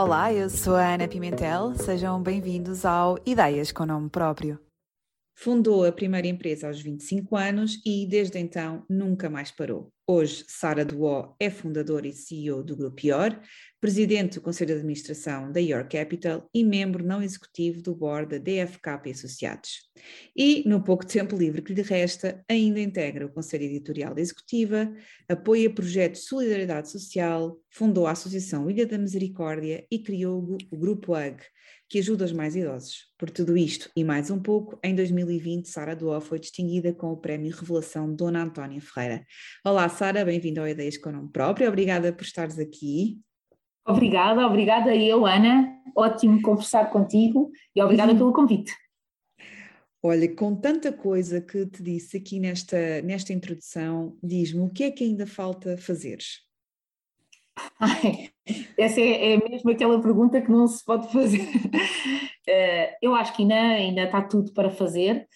Olá, eu sou a Ana Pimentel, sejam bem-vindos ao Ideias com Nome Próprio. Fundou a primeira empresa aos 25 anos e, desde então, nunca mais parou. Hoje, Sara Duó é fundadora e CEO do Grupo IOR, presidente do Conselho de Administração da IOR Capital e membro não executivo do board da DFK Associados. E, no pouco tempo livre que lhe resta, ainda integra o Conselho Editorial da Executiva, apoia projetos de solidariedade social, fundou a Associação Ilha da Misericórdia e criou o Grupo UG, que ajuda os mais idosos. Por tudo isto e mais um pouco, em 2020, Sara Duó foi distinguida com o Prémio Revelação Dona Antónia Ferreira. Olá, Sara, bem-vinda ao Ideias com o Nome Próprio, obrigada por estares aqui. Obrigada, obrigada eu, Ana. Ótimo conversar contigo e obrigada uhum. pelo convite. Olha, com tanta coisa que te disse aqui nesta, nesta introdução, diz-me o que é que ainda falta fazeres? Ai, essa é, é, mesmo aquela pergunta que não se pode fazer. Uh, eu acho que ainda, ainda está tudo para fazer.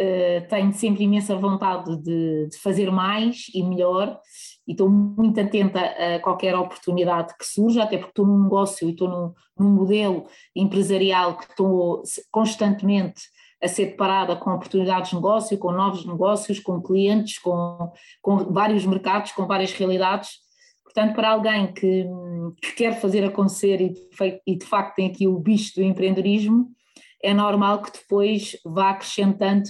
Uh, tenho sempre imensa vontade de, de, fazer mais e melhor, e estou muito atenta a qualquer oportunidade que surja, até porque estou num negócio e estou num, num modelo empresarial que estou constantemente a ser deparada com oportunidades de negócio, com novos negócios, com clientes, com, com vários mercados, com várias realidades Portanto, para alguém que, que quer fazer acontecer e de, facto tem aqui o bicho do empreendedorismo, é normal que depois vá acrescentando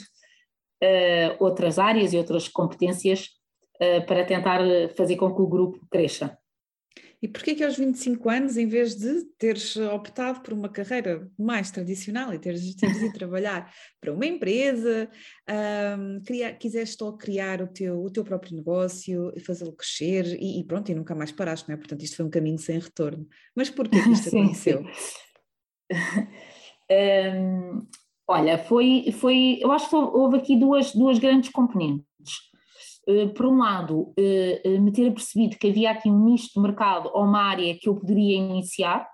uh, outras áreas e outras competências uh, para tentar fazer com que o grupo cresça. E porquê que aos 25 anos, em vez de teres optado por uma carreira mais tradicional e teres, teres ido trabalhar para uma empresa, um, criar, quiseste só criar o teu, o teu próprio negócio e fazê-lo crescer e, e, pronto, e nunca mais paraste, não é? Portanto, isto foi um caminho sem retorno. Mas porquê que isto sim, aconteceu? Sim. um, olha, foi, foi, eu acho que houve aqui duas, duas grandes componentes. Eh, por um lado, eh, eh, me ter percebido que havia aqui um nicho de mercado ou uma área que eu poderia iniciar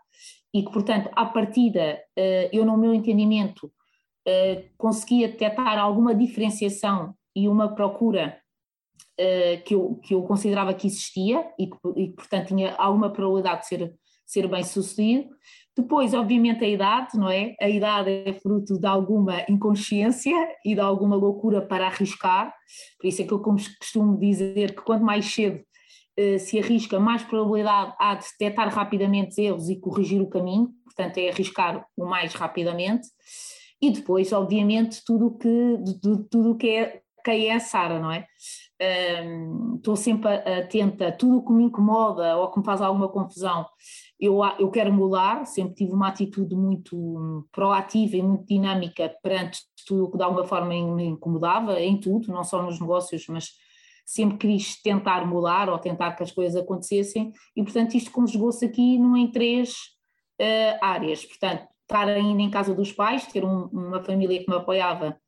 e que, portanto, à partida, eu, no meu entendimento, conseguia detectar alguma diferenciação e uma procura que eu, que eu considerava que existia e que, portanto, tinha alguma probabilidade de ser, ser bem sucedido. Depois, obviamente, a idade, não é? A idade é fruto de alguma inconsciência e de alguma loucura para arriscar, por isso é que eu costumo dizer que quanto mais cedo uh, se arrisca, mais probabilidade há de detectar rapidamente erros e corrigir o caminho, portanto, é arriscar o mais rapidamente. E depois, obviamente, tudo que, tudo que é quem é a Sara, não é? Um, estou sempre atenta a tudo o que me incomoda ou que me faz alguma confusão eu, eu quero mudar, sempre tive uma atitude muito proativa e muito dinâmica perante tudo o que de alguma forma me incomodava, em tudo, não só nos negócios, mas sempre quis tentar mudar ou tentar que as coisas acontecessem e portanto isto conjugou-se aqui em três uh, áreas, portanto estar ainda em casa dos pais, ter um, uma família que me apoiava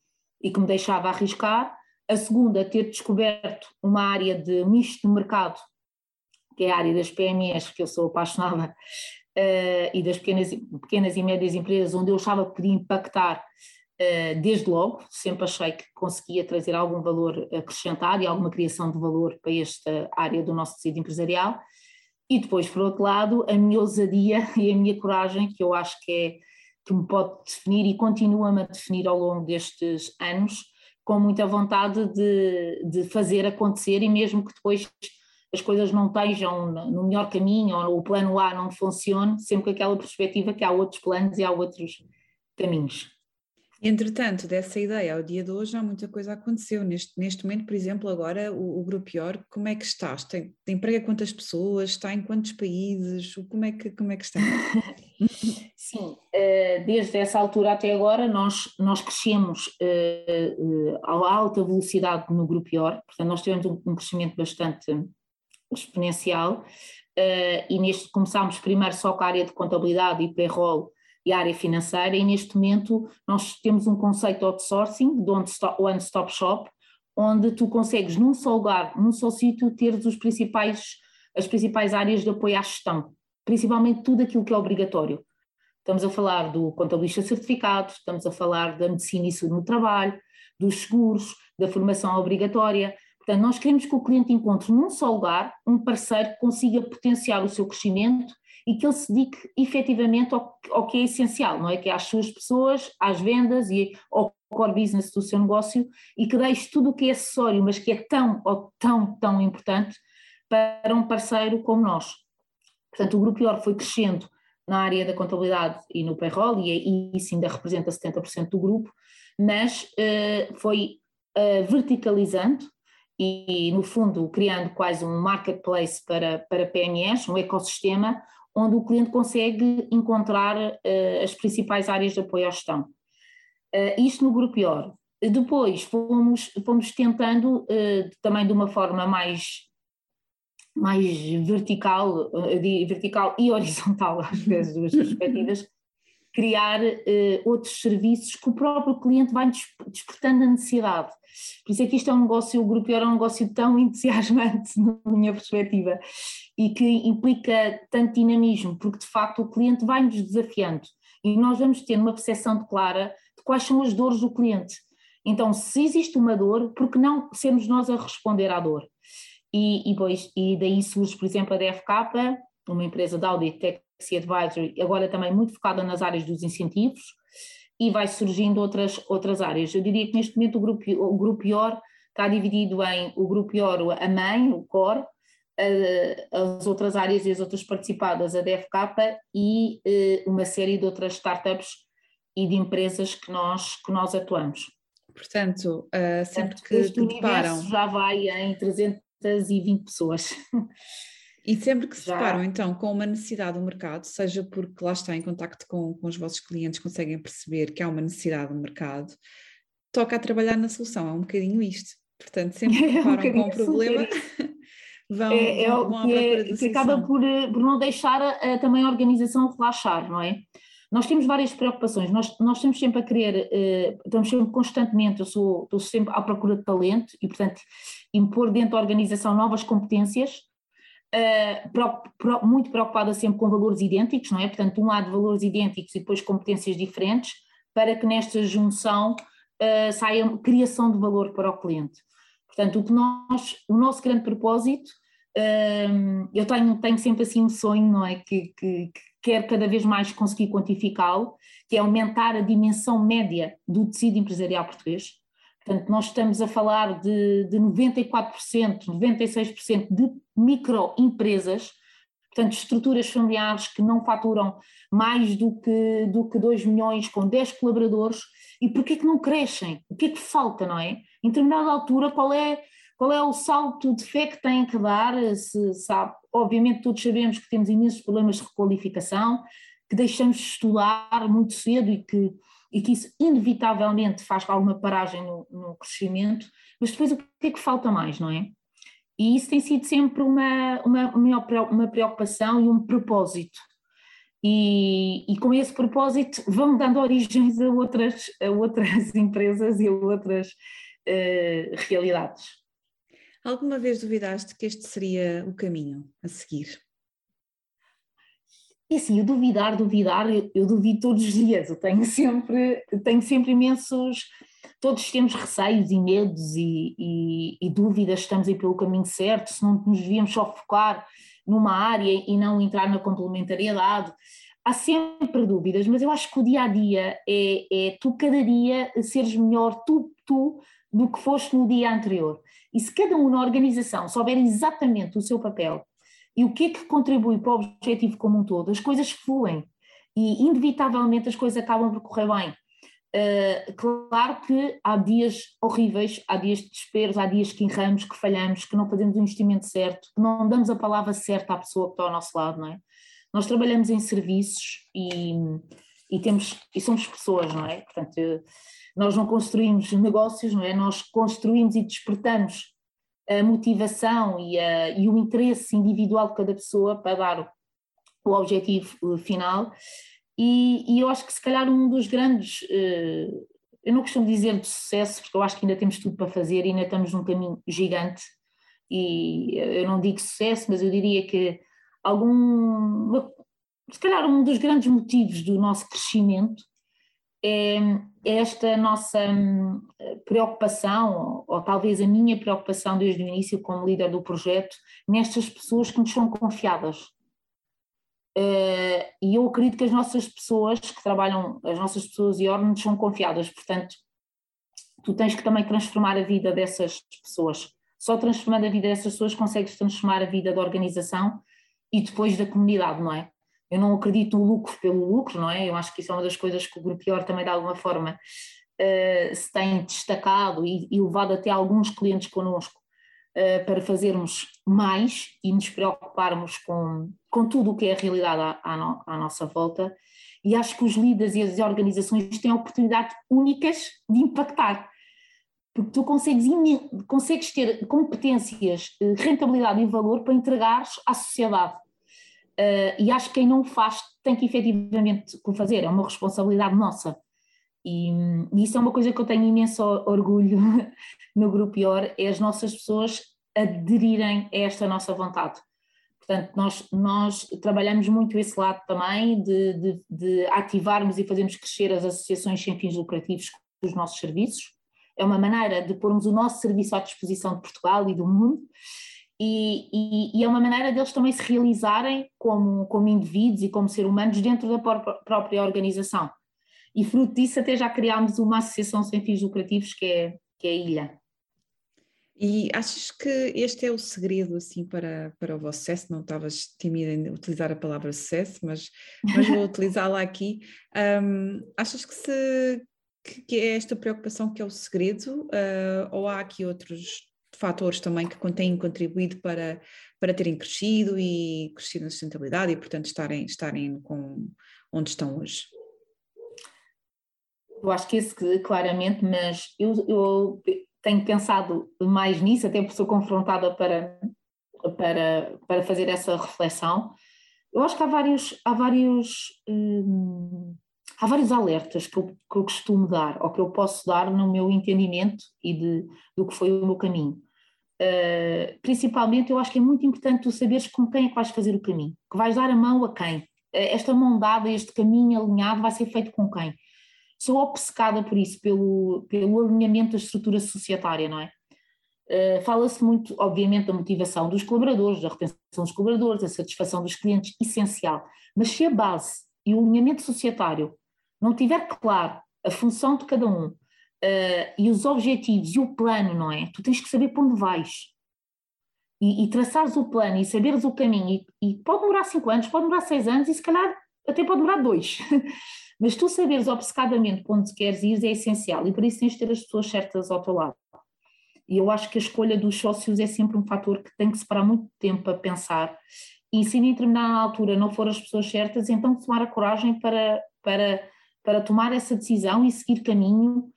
e que me deixava arriscar, a segunda ter descoberto uma área de misto de mercado que é a área das PMEs, que eu sou apaixonada, uh, e das pequenas, pequenas e médias empresas, onde eu achava que podia impactar uh, desde logo, sempre achei que conseguia trazer algum valor acrescentado e alguma criação de valor para esta área do nosso tecido empresarial. E depois, por outro lado, a minha ousadia e a minha coragem, que eu acho que é que me pode definir e continua-me a definir ao longo destes anos, com muita vontade de, de fazer acontecer e mesmo que depois as coisas não estejam no melhor caminho ou o plano A não funcione, sempre com aquela perspectiva que há outros planos e há outros caminhos. Entretanto, dessa ideia ao dia de hoje há muita coisa aconteceu. Neste, neste momento, por exemplo, agora o, o Grupo IOR, como é que estás? Tem, tem emprega quantas pessoas? Está em quantos países? Como é que, como é que está? Sim, eh, desde essa altura até agora nós, nós crescemos eh, eh, a alta velocidade no Grupo IOR, portanto nós tivemos um crescimento bastante exponencial e neste começámos primeiro só com a área de contabilidade e payroll e a área financeira e neste momento nós temos um conceito de outsourcing, de One Stop Shop, onde tu consegues num só lugar, num só sítio, ter os principais, as principais áreas de apoio à gestão, principalmente tudo aquilo que é obrigatório. Estamos a falar do contabilista certificado, estamos a falar da medicina e saúde no trabalho, dos seguros, da formação obrigatória, Portanto, nós queremos que o cliente encontre num só lugar um parceiro que consiga potenciar o seu crescimento e que ele se dedique efetivamente ao, ao que é essencial, não é? Que é às suas pessoas, às vendas e ao core business do seu negócio e que deixe tudo o que é acessório, mas que é tão, tão, tão importante para um parceiro como nós. Portanto, o Grupo IOR foi crescendo na área da contabilidade e no payroll, e, isso ainda representa 70% do grupo, mas uh, foi uh, verticalizando e, no fundo, criando quase um marketplace para, para PMEs, um ecossistema onde o cliente consegue encontrar uh, as principais áreas de apoio à gestão. isto no Grupo IOR. Depois fomos, fomos tentando, também de uma forma mais mais vertical, vertical e horizontal, às vezes, duas perspectivas, criar uh, outros serviços que o próprio cliente vai despertando a necessidade. Por isso é que isto é um negócio, o Grupo é um negócio tão entusiasmante, na minha perspectiva, e que implica tanto dinamismo, porque de facto o cliente vai-nos desafiando e nós vamos ter uma percepção clara de quais são as dores do cliente. Então, se existe uma dor, por que não sermos nós a responder à dor? E, e, pois, e daí surge, por exemplo, a DFK, uma empresa de Audit Taxi Advisory, agora também muito focada nas áreas dos incentivos, e vai surgindo outras, outras áreas. Eu diria que neste momento o grupo, o grupo IOR está dividido em o grupo IOR, a mãe, o core, as outras áreas e as outras participadas, a DFK e eh, uma série de outras startups e de empresas que nós, que nós atuamos. Portanto, uh, sempre Portanto, que te deparam... já vai em 300, 220 pessoas. E sempre que se deparam então com uma necessidade do mercado, seja porque lá está em contacto com, com os vossos clientes, conseguem perceber que há uma necessidade do mercado, toca a trabalhar na solução, é um bocadinho isto. Portanto, sempre que é deparam um com um problema, vão, é, é vão, à procura é, que acaba por, eh, por não deixar a, a, também a organização relaxar, não é? Nós temos várias preocupações, nós, nós estamos sempre a querer, uh, estamos sempre constantemente, eu sou, estou sempre à procura de talento e, portanto, impor dentro da organização novas competências, uh, pro, pro, muito preocupada sempre com valores idênticos, não é? Portanto, um lado valores idênticos e depois competências diferentes, para que nesta junção uh, saia criação de valor para o cliente. Portanto, o que nós, o nosso grande propósito, eu tenho, tenho sempre assim um sonho, não é? Que, que, que quero cada vez mais conseguir quantificá-lo, que é aumentar a dimensão média do tecido empresarial português. Portanto, nós estamos a falar de, de 94%, 96% de microempresas, portanto, estruturas familiares que não faturam mais do que, do que 2 milhões, com 10 colaboradores, e porquê que não crescem? O que é que falta, não é? Em determinada altura, qual é, qual é o salto de fé que têm que dar? Se, sabe, obviamente todos sabemos que temos imensos problemas de requalificação, que deixamos de estudar muito cedo e que e que isso inevitavelmente faz alguma paragem no, no, crescimento, mas depois o que é que falta mais, não é? E isso tem sido sempre uma, uma, uma preocupação e um propósito. E, e, com esse propósito vão dando origens a outras, a outras empresas e a outras uh, realidades. Alguma vez duvidaste que este seria o caminho a seguir? E assim, eu duvidar, duvidar, eu, eu duvido todos os dias, eu tenho sempre, tenho sempre imensos, todos temos receios e medos e, e, e dúvidas, estamos aí pelo caminho certo, se não nos devíamos só focar numa área e não entrar na complementariedade. Há sempre dúvidas, mas eu acho que o dia a dia é, é tu cada dia seres melhor tu, tu do que foste no dia anterior. E se cada um na organização souber exatamente o seu papel e o que é que contribui para o objetivo como um todo, as coisas fluem e inevitavelmente as coisas acabam por correr bem. Uh, claro que há dias horríveis, há dias de desesperos, há dias que erramos, que falhamos, que não fazemos o investimento certo, que não damos a palavra certa à pessoa que está ao nosso lado, não é? Nós trabalhamos em serviços e, e temos e somos pessoas, não é? Portanto, nós não construímos negócios, não é? Nós construímos e despertamos a motivação e, a, e o interesse individual de cada pessoa para dar o, objetivo eh, final. E, e, eu acho que se calhar um dos grandes, eh, eu não costumo dizer de sucesso, porque eu acho que ainda temos tudo para fazer e ainda estamos num caminho gigante. E eu não digo sucesso, mas eu diria que algum, se calhar um dos grandes motivos do nosso crescimento é, é esta nossa hum, preocupação, ou, talvez a minha preocupação desde o início como líder do projeto, nestas pessoas que nos são confiadas. Uh, e eu acredito que as nossas pessoas que trabalham, as nossas pessoas e órgãos são confiadas, portanto, tu tens que também transformar a vida dessas pessoas. Só transformando a vida dessas pessoas consegues transformar a vida da organização e depois da comunidade, não é? Eu não acredito no lucro pelo lucro, não é? Eu acho que isso é uma das coisas que o Grupo IOR também de alguma forma uh, se tem destacado e, e, levado até alguns clientes connosco uh, para fazermos mais e nos preocuparmos com, com tudo o que é a realidade à, à, no, à nossa volta. E acho que os líderes e as organizações têm oportunidades únicas de impactar porque tu consegues, consegues ter competências, eh, rentabilidade e valor para entregares à sociedade. Uh, e acho que quem não faz tem que efetivamente o fazer, é uma responsabilidade nossa. E, e, isso é uma coisa que eu tenho imenso orgulho no Grupo IOR, é as nossas pessoas aderirem a esta nossa vontade. Portanto, nós, nós trabalhamos muito esse lado também de, de, de ativarmos e fazermos crescer as associações sem fins lucrativos com os nossos serviços. É uma maneira de pormos o nosso serviço à disposição de Portugal e do mundo e, e, e, é uma maneira deles também se realizarem como, como indivíduos e como seres humanos dentro da própria organização. E fruto disso até já criámos uma associação sem fins lucrativos que é, que é a Ilha. E achas que este é o segredo assim para, para o vosso sucesso? Não estavas tímida em utilizar a palavra sucesso, mas, mas vou utilizá-la aqui. Um, achas que, se, que, é esta preocupação que é o segredo uh, ou há aqui outros fatores também que têm contribuído para, para terem crescido e crescido na sustentabilidade e, portanto, estarem, estarem com onde estão hoje? Eu acho que esse claramente, mas eu, eu tenho pensado mais nisso, até porque sou confrontada para, para, para fazer essa reflexão. Eu acho que há vários, há vários, hum, há vários alertas que eu, que eu costumo dar, ou que eu posso dar no meu entendimento e de, do que foi o meu caminho. Uh, principalmente, eu acho que é muito importante tu saberes com quem é que vais fazer o caminho, que vais dar a mão a quem. Uh, esta mão dada, este caminho alinhado, vai ser feito com quem? Sou obcecada por isso, pelo, pelo alinhamento da estrutura societária, não é? Uh, Fala-se muito, obviamente, da motivação dos colaboradores, da retenção dos colaboradores, da satisfação dos clientes, essencial. Mas se a base e o alinhamento societário não tiver claro a função de cada um, uh, e os objetivos e o plano, não é? Tu tens que saber para onde vais. E, e traçares o plano e saberes o caminho, e, e pode demorar cinco anos, pode demorar seis anos, e se calhar até pode demorar dois. Mas tu saberes obcecadamente para onde queres ir é essencial, e por isso tens de ter as pessoas certas ao teu lado. E eu acho que a escolha dos sócios é sempre um fator que tem que separar muito tempo a pensar. E se em determinada altura não for as pessoas certas, então tomar a coragem para, para, para tomar essa decisão e seguir caminho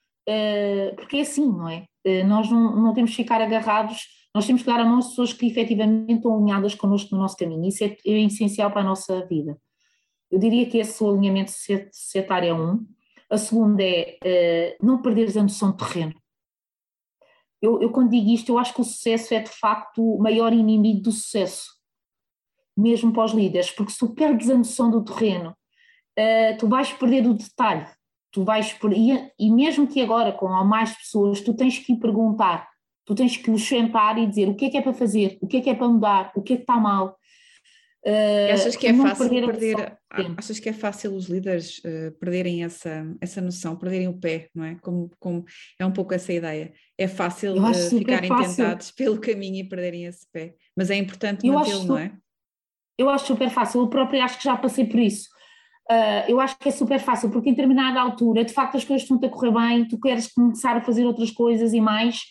porque é assim, não é? Eh, nós não, não temos que ficar agarrados, nós temos que dar a mão às pessoas que efetivamente estão alinhadas connosco no nosso caminho, isso é, é essencial para a nossa vida. Eu diria que esse alinhamento societário é um. A segunda é uh, não perderes a noção de terreno. Eu, eu, quando digo isto, eu acho que o sucesso é de facto o maior inimigo do sucesso, mesmo para os líderes, porque se tu perdes a noção do terreno, uh, tu vais perder o detalhe tu vais por e, e mesmo que agora com mais pessoas tu tens que perguntar, tu tens que os sentar e dizer o que é que é para fazer, o que é que é para mudar, o que é que está mal. Uh, achas que é fácil perder, perder achas que é fácil os líderes uh, perderem essa, essa noção, perderem o pé, não é? Como, como é um pouco essa ideia. É fácil uh, ficarem fácil. tentados pelo caminho e perderem esse pé, mas é importante mantê-lo, não é? Eu acho super fácil, eu próprio acho que já passei por isso. Uh, eu acho que é super fácil, porque em determinada altura, de facto, as coisas estão-te a correr bem, tu queres começar a fazer outras coisas e mais,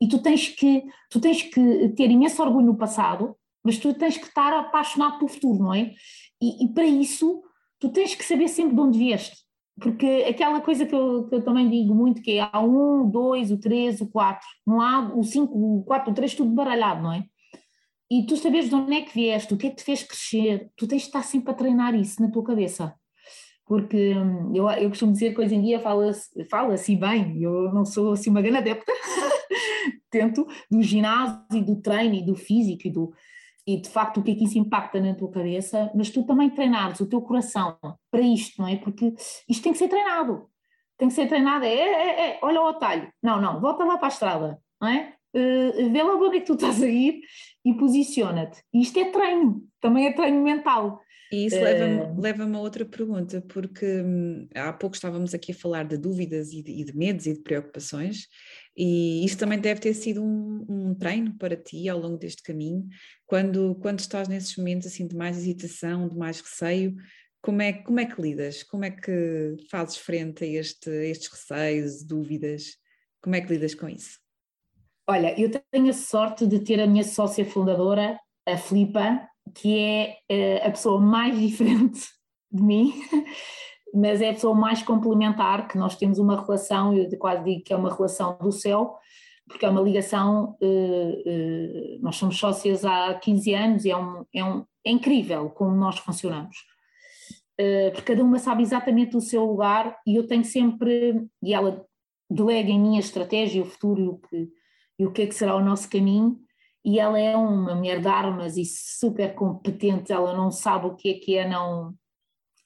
e tu tens que, tu tens que ter imenso orgulho no passado, mas tu tens que estar apaixonado pelo futuro, não é? E, e para isso, tu tens que saber sempre de onde vieste, porque aquela coisa que eu, que eu também digo muito, que é há um, dois, o três, o quatro, não há o cinco, o quatro, o três, tudo baralhado, não é? E tu sabes de onde é que vieste, o que é que te fez crescer, tu tens de estar sempre a treinar isso na tua cabeça. Porque hum, eu, eu costumo dizer que hoje em dia fala-se fala bem, eu não sou assim uma grande adepta, tento, do ginásio e do treino e do físico e, do, e de facto o que é que isso impacta na tua cabeça, mas tu também treinares o teu coração para isto, não é? Porque isto tem que ser treinado, tem que ser treinado, é, é, é olha o atalho, não, não, volta lá para a estrada, não é? Uh, vê lá onde é que tu estás a ir e posiciona-te. Isto é treino, também é treino mental. E isso leva-me uh... leva a outra pergunta, porque hum, há pouco estávamos aqui a falar de dúvidas e de, e de, medos e de preocupações, e isso também deve ter sido um, um, treino para ti ao longo deste caminho, quando, quando estás nesses momentos assim de mais hesitação, de mais receio, como é, como é que lidas? Como é que fazes frente a, este, a estes receios, dúvidas? Como é que lidas com isso? Olha, eu tenho a sorte de ter a minha sócia fundadora, a Filipa, que é uh, a pessoa mais diferente de mim, mas é a pessoa mais complementar, que nós temos uma relação, eu quase digo que é uma relação do céu, porque é uma ligação, uh, uh, nós somos sócias há 15 anos e é, um, é, um, é incrível como nós funcionamos. porque cada uma sabe exatamente o seu lugar e eu tenho sempre, e ela delega em mim a estratégia, o futuro e o que, e o que é que será o nosso caminho, e ela é uma mulher de armas e super competente, ela não sabe o que é que é não,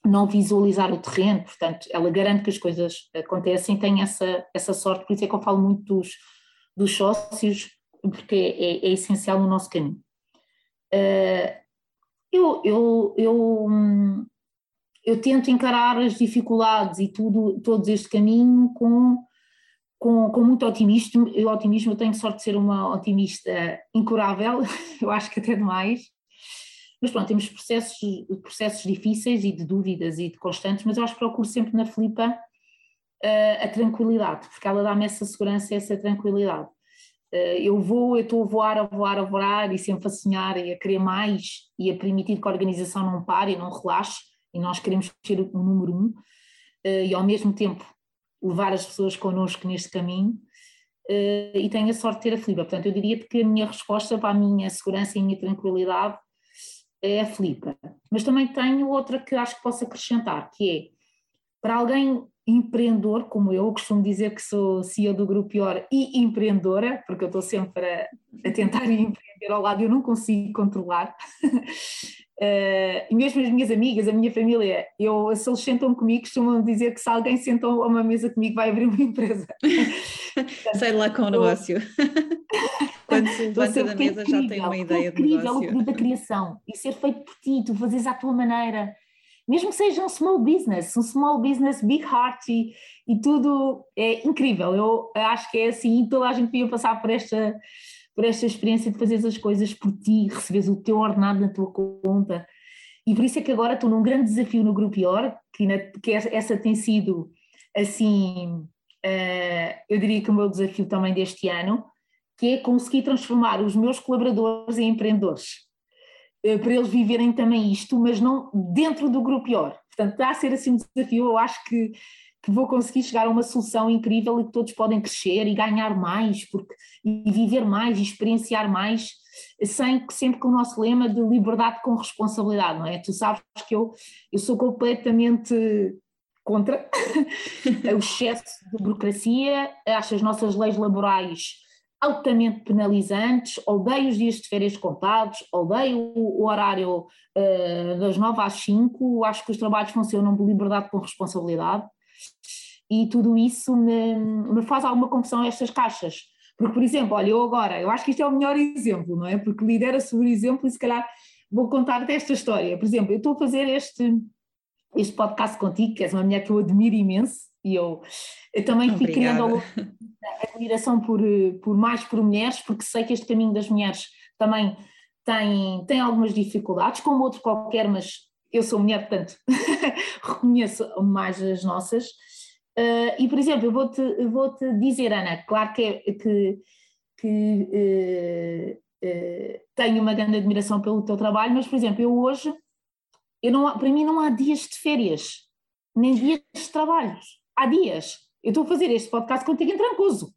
não visualizar o terreno, portanto, ela garante que as coisas acontecem, tem essa, essa sorte, por isso é que eu falo muito dos, dos sócios, porque é, é, é essencial no nosso caminho. Uh, eu, eu, eu, eu tento encarar as dificuldades e tudo, todo este caminho com com, com muito otimismo, eu, otimismo, eu tenho sorte de ser uma otimista incurável, eu acho que até demais, mas pronto, temos processos, processos difíceis e de dúvidas e de constantes, mas eu acho que procuro sempre na Filipa uh, a tranquilidade, porque ela dá-me essa segurança e essa tranquilidade. Uh, eu vou, eu estou a voar, a voar, a voar e sempre a sonhar e a querer mais e a permitir que a organização não pare e não relaxe, e nós queremos ser o número um, uh, e ao mesmo tempo levar as pessoas connosco neste caminho uh, e tenho a sorte de ter a Filipa. Portanto, eu diria que a minha resposta para a minha segurança e a minha tranquilidade é a Filipa. Mas também tenho outra que acho que posso acrescentar, que é para alguém empreendedor como eu, costumo dizer que sou CEO do Grupo Pior e empreendedora, porque eu estou sempre a, a tentar empreender ao lado e eu não consigo controlar. Uh, e mesmo as minhas amigas, a minha família, eu, se eles sentam comigo, costumam dizer que se alguém sentou a uma mesa comigo vai abrir uma empresa. Sai lá com o negócio. Quando se levanta da mesa incrível, já tem uma ideia de negócio. o poder da criação e ser feito por ti, tu fazes à tua maneira. Mesmo que seja um small business, um small business, big heart e, e tudo é incrível. Eu acho que é assim, toda a gente devia passar por esta por esta experiência de fazeres as coisas por ti, receberes o teu ordenado na tua conta. E por isso é que agora estou num grande desafio no Grupo IOR, que, na, que essa tem sido, assim, uh, eu diria que o meu desafio também deste ano, que é conseguir transformar os meus colaboradores em empreendedores, uh, para eles viverem também isto, mas não dentro do Grupo IOR. Portanto, está a ser assim um desafio, eu acho que que vou conseguir chegar a uma solução incrível e que todos podem crescer e ganhar mais porque, e viver mais e experienciar mais sem sempre com o nosso lema de liberdade com responsabilidade, não é? Tu sabes que eu, eu sou completamente contra o excesso de burocracia, acho as nossas leis laborais altamente penalizantes, odeio os dias de férias contados, odeio o horário uh, das nove às cinco, acho que os trabalhos funcionam de liberdade com responsabilidade e tudo isso me, me faz alguma confusão a estas caixas. Porque, por exemplo, olha, eu agora, eu acho que isto é o melhor exemplo, não é? Porque lidera sobre o exemplo e se calhar vou contar desta história. Por exemplo, eu estou a fazer este, este podcast contigo, que és uma mulher que eu admiro imenso, e eu, eu também fui criando admiração por, por mais por mulheres, porque sei que este caminho das mulheres também tem, tem algumas dificuldades, como outro qualquer, mas eu sou mulher, portanto, reconheço mais as nossas. Uh, e, por exemplo, eu vou-te vou -te dizer, Ana, claro que, é, que, que uh, uh, tenho uma grande admiração pelo teu trabalho, mas, por exemplo, eu hoje, eu não, para mim não há dias de férias, nem dias de trabalhos. Há dias. Eu estou a fazer este podcast contigo em Trancoso.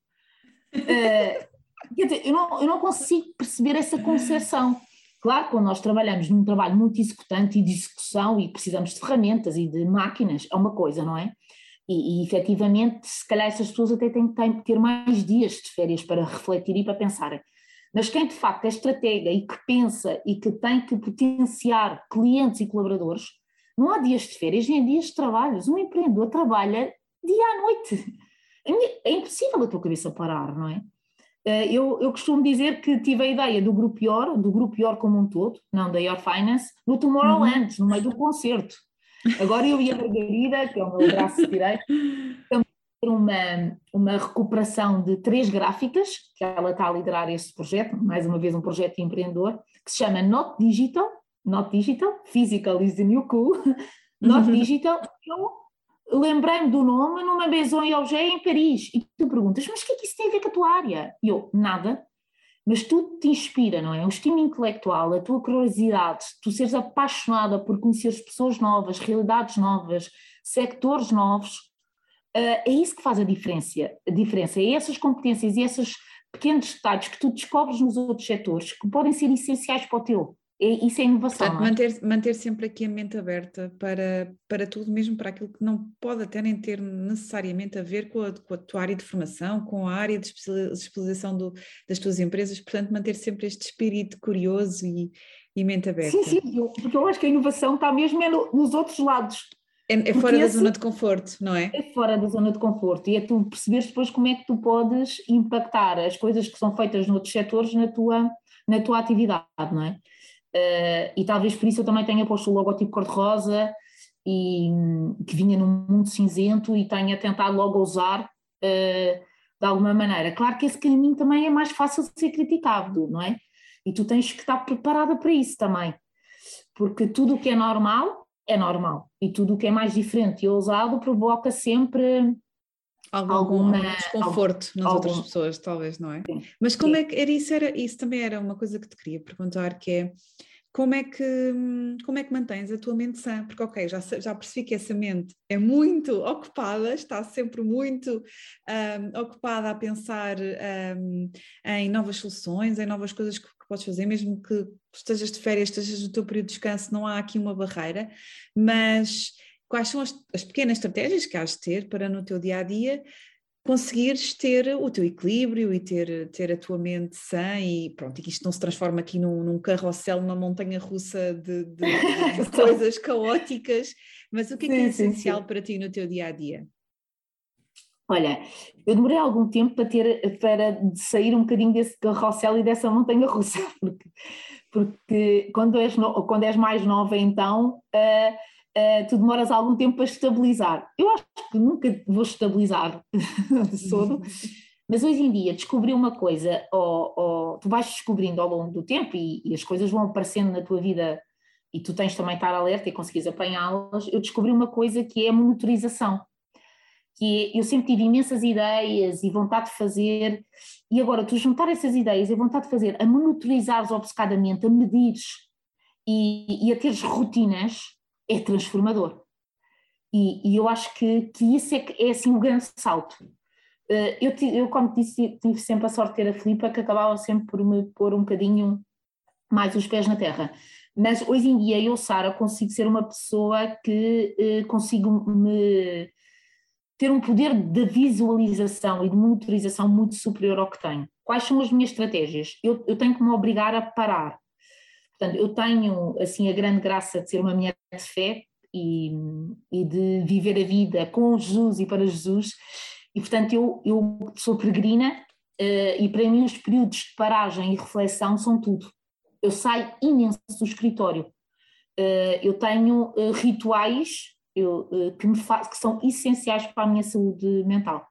quer dizer, eu não, eu não consigo perceber essa concepção. Claro, quando nós trabalhamos num trabalho muito executante e de execução e precisamos de ferramentas e de máquinas, é uma coisa, não é? E, e efetivamente, se calhar essas pessoas até têm que ter mais dias de férias para refletir e para pensar. Mas quem de facto é estratega e que pensa e que tem que potenciar clientes e colaboradores, não há dias de férias nem dias de trabalho. Um empreendedor trabalha dia à noite. É impossível a tua cabeça parar, não é? eu, eu, costumo dizer que tive a ideia do Grupo IOR, do Grupo IOR como um todo, não da IOR Finance, no Tomorrowland, uhum. no meio do concerto. Agora eu e a Margarida, que é o meu braço direito, estamos a uma, uma recuperação de três gráficas, que ela está a liderar este projeto, mais uma vez um projeto empreendedor, que se chama Not Digital, Not Digital, Physical is the New Cool, Not uhum. Digital, eu lembrei-me do nome numa maison e objet em Paris, e tu perguntas, mas o que é que isso tem a ver com a tua área? E eu, nada, mas tudo te inspira, não é? O estímulo intelectual, a tua curiosidade, tu seres apaixonada por conhecer pessoas novas, realidades novas, sectores novos, uh, é isso que faz a diferença. A diferença é essas competências e esses pequenos detalhes que tu descobres nos outros setores que podem ser essenciais para o teu. Isso é inovação. Portanto, é? manter, manter sempre aqui a mente aberta para, para tudo, mesmo para aquilo que não pode até nem ter necessariamente a ver com a, com a tua área de formação, com a área de especialização do, das tuas empresas, portanto, manter sempre este espírito curioso e, e mente aberta. Sim, sim, eu, porque eu acho que a inovação está mesmo é no, nos outros lados. É, é fora da zona de conforto, não é? É fora da zona de conforto e é tu perceberes depois como é que tu podes impactar as coisas que são feitas noutros setores na tua, na tua atividade, não é? Uh, e talvez por isso eu também tenha posto o logotipo cor-de-rosa e que vinha num mundo cinzento e tenha tentado logo usar uh, de alguma maneira. Claro que esse caminho também é mais fácil de ser criticado, não é? E tu tens que estar preparada para isso também, porque tudo o que é normal é normal e tudo o que é mais diferente e ousado provoca sempre algum, alguma, algum desconforto algum, nas outras pessoas, talvez, não é? Sim, Mas como sim. é que era isso? Era, isso também era uma coisa que te queria perguntar, que é como é que, como é que mantens a tua mente sã? Porque, ok, já, já percebi que essa mente é muito ocupada, está sempre muito um, ocupada a pensar um, em novas soluções, em novas coisas que, que, podes fazer, mesmo que estejas de férias, estejas no teu período de descanso, não há aqui uma barreira, mas quais são as, as pequenas estratégias que has de ter para no teu dia a dia conseguires ter o teu equilíbrio e ter, ter a tua mente sã e pronto, e que isto não se transforma aqui num, num carrossel, numa montanha russa de, de, de coisas caóticas, mas o que é sim, que é essencial sim. para ti no teu dia a dia? Olha, eu demorei algum tempo para ter para sair um bocadinho desse carrossel e dessa montanha russa, porque, porque quando, és no, quando és mais nova então uh, uh, tu demoras algum tempo para estabilizar. Eu acho que nunca vou estabilizar de todo, mas hoje em dia descobri uma coisa, ou, ou, tu vais descobrindo ao longo do tempo e, e, as coisas vão aparecendo na tua vida e tu tens também estar alerta e conseguires apanhá-las. Eu descobri uma coisa que é a monitorização. Que é, eu sempre tive imensas ideias e vontade de fazer, e agora tu juntar essas ideias e vontade de fazer, a monitorizares obcecadamente, a medires e, e a teres rotinas, é transformador. E, e, eu acho que, que isso é, é assim um grande salto. Uh, eu, eu, como disse, tive sempre a sorte de ter a Filipa, que acabava sempre por me pôr um bocadinho mais os pés na terra. Mas hoje em dia eu, Sara, consigo ser uma pessoa que uh, consigo me ter um poder de visualização e de monitorização muito superior ao que tenho. Quais são as minhas estratégias? Eu, eu tenho que me obrigar a parar. Portanto, eu tenho assim a grande graça de ser uma mulher de fé e, e de viver a vida com Jesus e para Jesus, e portanto eu, eu sou peregrina uh, e para mim os períodos de paragem e reflexão são tudo. Eu saio imenso do escritório. Uh, eu tenho uh, rituais eu, que, me que são essenciais para a minha saúde mental.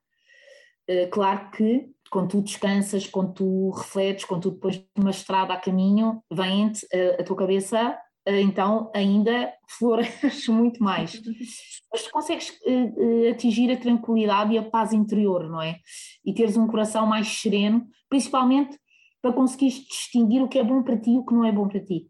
claro que quando tu descansas, quando tu refletes, quando tu depois de uma estrada a caminho, vem-te a, a tua cabeça, então ainda floresce muito mais. Mas tu consegues uh, atingir a tranquilidade e a paz interior, não é? E teres um coração mais sereno, principalmente para conseguires distinguir o que é bom para ti e o que não é bom para ti.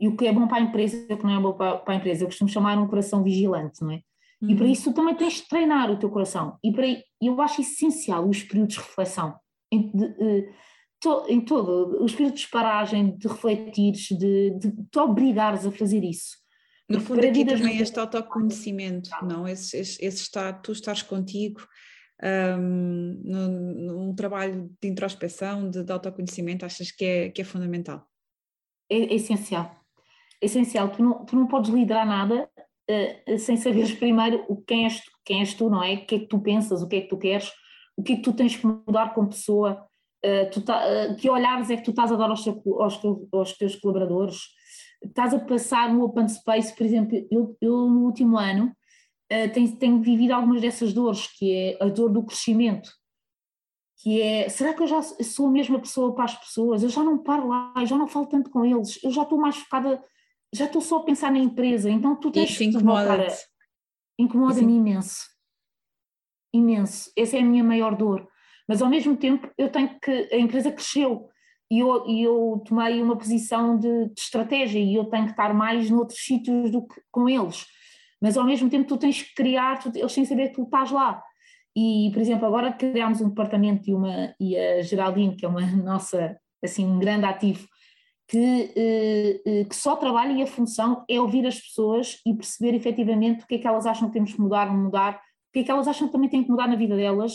E o que é bom para a empresa e o que não é bom para a empresa. Eu costumo chamar um coração vigilante, não é? Uhum. E para uhum. isso tu também tens de treinar o teu coração. E para, eu acho essencial os períodos de reflexão. Em, de, de, to, em todo, os períodos de paragem, de refletires, de, de te obrigares a fazer isso. No fundo, aqui também este autoconhecimento, não? Esse, esse, esse estar, tu estás contigo, um, num, trabalho de introspeção, de, de, autoconhecimento, achas que é, que é fundamental? É, é essencial. É essencial. Tu não, tu não podes liderar nada uh, sem saberes primeiro o, quem, és, quem és tu, não é? O que é que tu pensas, o que é que tu queres, o que é que tu tens que mudar como pessoa, Uh, tu tá, uh, que olhares é que tu estás a dar aos, aos, aos teus colaboradores? Estás a passar no open space, por exemplo, eu, eu no último ano tenho, tenho vivido algumas dessas dores, que é a dor do crescimento, que é, será que eu já sou a mesma pessoa para as pessoas? Eu já não paro lá, eu já não falo tanto com eles, eu já estou mais focada, já estou só a pensar na empresa, então tu tens Isso que incomoda Incomoda-me imenso, imenso, essa é a minha maior dor. Mas ao mesmo tempo eu tenho que, a empresa cresceu e eu, e eu tomei uma posição de, de, estratégia e eu tenho que estar mais noutros sítios do que com eles, mas ao mesmo tempo tu tens que criar, tu, eles têm que saber que tu estás lá. E, por exemplo, agora criámos um departamento e, uma, e a Geraldine, que é uma nossa, assim, um grande ativo, que, eh, eh, que, só trabalha e a função é ouvir as pessoas e perceber efetivamente o que é que elas acham que temos que mudar, mudar, o que é que elas acham que também têm que mudar na vida delas